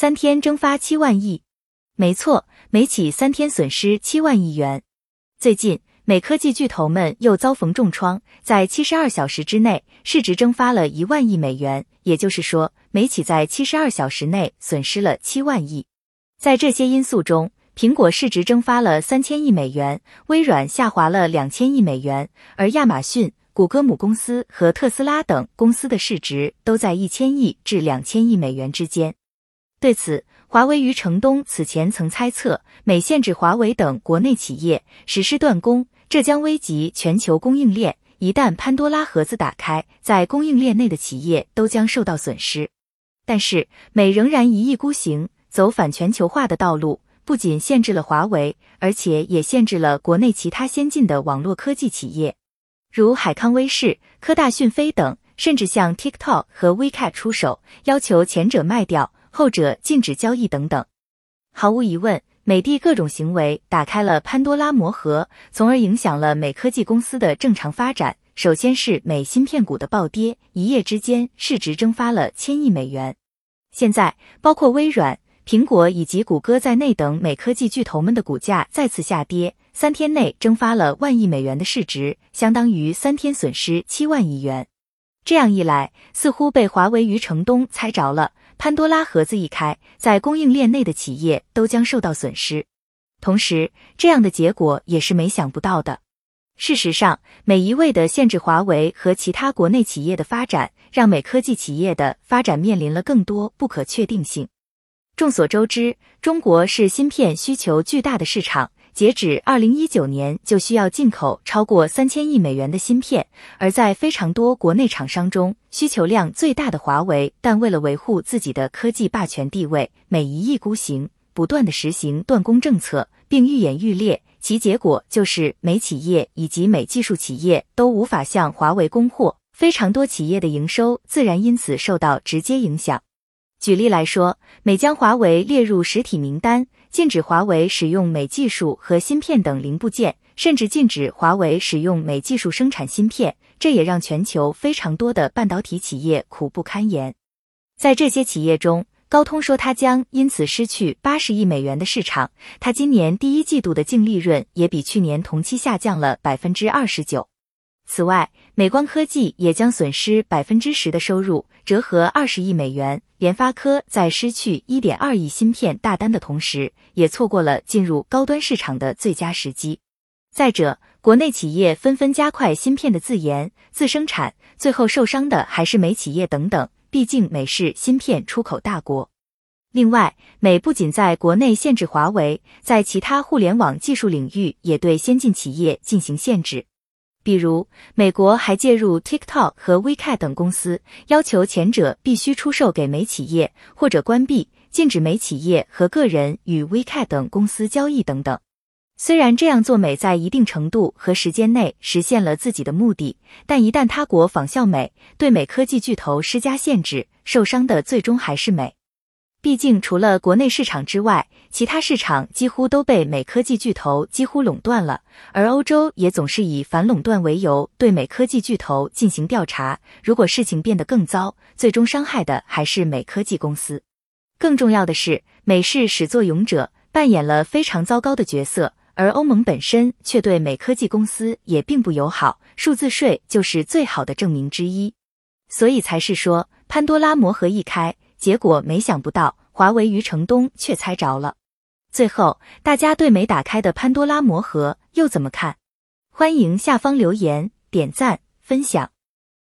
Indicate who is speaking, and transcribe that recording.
Speaker 1: 三天蒸发七万亿。没错，美企三天损失七万亿元。最近，美科技巨头们又遭逢重创，在七十二小时之内，市值蒸发了一万亿美元。也就是说，美企在七十二小时内损失了七万亿。在这些因素中，苹果市值蒸发了三千亿美元，微软下滑了两千亿美元，而亚马逊、谷歌母公司和特斯拉等公司的市值都在一千亿至两千亿美元之间。对此，华为余承东此前曾猜测，美限制华为等国内企业实施断供，这将危及全球供应链。一旦潘多拉盒子打开，在供应链内的企业都将受到损失。但是，美仍然一意孤行，走反全球化的道路。不仅限制了华为，而且也限制了国内其他先进的网络科技企业，如海康威视、科大讯飞等，甚至向 TikTok 和 WeChat 出手，要求前者卖掉，后者禁止交易等等。毫无疑问，美的各种行为打开了潘多拉魔盒，从而影响了美科技公司的正常发展。首先是美芯片股的暴跌，一夜之间市值蒸发了千亿美元。现在，包括微软。苹果以及谷歌在内等美科技巨头们的股价再次下跌，三天内蒸发了万亿美元的市值，相当于三天损失七万亿元。这样一来，似乎被华为余承东猜着了，潘多拉盒子一开，在供应链内的企业都将受到损失。同时，这样的结果也是没想不到的。事实上，每一味的限制华为和其他国内企业的发展，让美科技企业的发展面临了更多不可确定性。众所周知，中国是芯片需求巨大的市场。截止二零一九年，就需要进口超过三千亿美元的芯片。而在非常多国内厂商中，需求量最大的华为，但为了维护自己的科技霸权地位，每一意孤行，不断的实行断供政策，并愈演愈烈。其结果就是美企业以及美技术企业都无法向华为供货，非常多企业的营收自然因此受到直接影响。举例来说，美将华为列入实体名单，禁止华为使用美技术和芯片等零部件，甚至禁止华为使用美技术生产芯片。这也让全球非常多的半导体企业苦不堪言。在这些企业中，高通说它将因此失去八十亿美元的市场，它今年第一季度的净利润也比去年同期下降了百分之二十九。此外，美光科技也将损失百分之十的收入，折合二十亿美元。联发科在失去一点二亿芯片大单的同时，也错过了进入高端市场的最佳时机。再者，国内企业纷纷加快芯片的自研、自生产，最后受伤的还是美企业等等。毕竟美是芯片出口大国。另外，美不仅在国内限制华为，在其他互联网技术领域也对先进企业进行限制。比如，美国还介入 TikTok 和 WeChat 等公司，要求前者必须出售给美企业，或者关闭、禁止美企业和个人与 WeChat 等公司交易等等。虽然这样做美在一定程度和时间内实现了自己的目的，但一旦他国仿效美，对美科技巨头施加限制，受伤的最终还是美。毕竟，除了国内市场之外，其他市场几乎都被美科技巨头几乎垄断了。而欧洲也总是以反垄断为由对美科技巨头进行调查。如果事情变得更糟，最终伤害的还是美科技公司。更重要的是，美是始作俑者，扮演了非常糟糕的角色，而欧盟本身却对美科技公司也并不友好。数字税就是最好的证明之一。所以才是说，潘多拉魔盒一开。结果没想不到，华为余承东却猜着了。最后，大家对没打开的潘多拉魔盒又怎么看？欢迎下方留言、点赞、分享。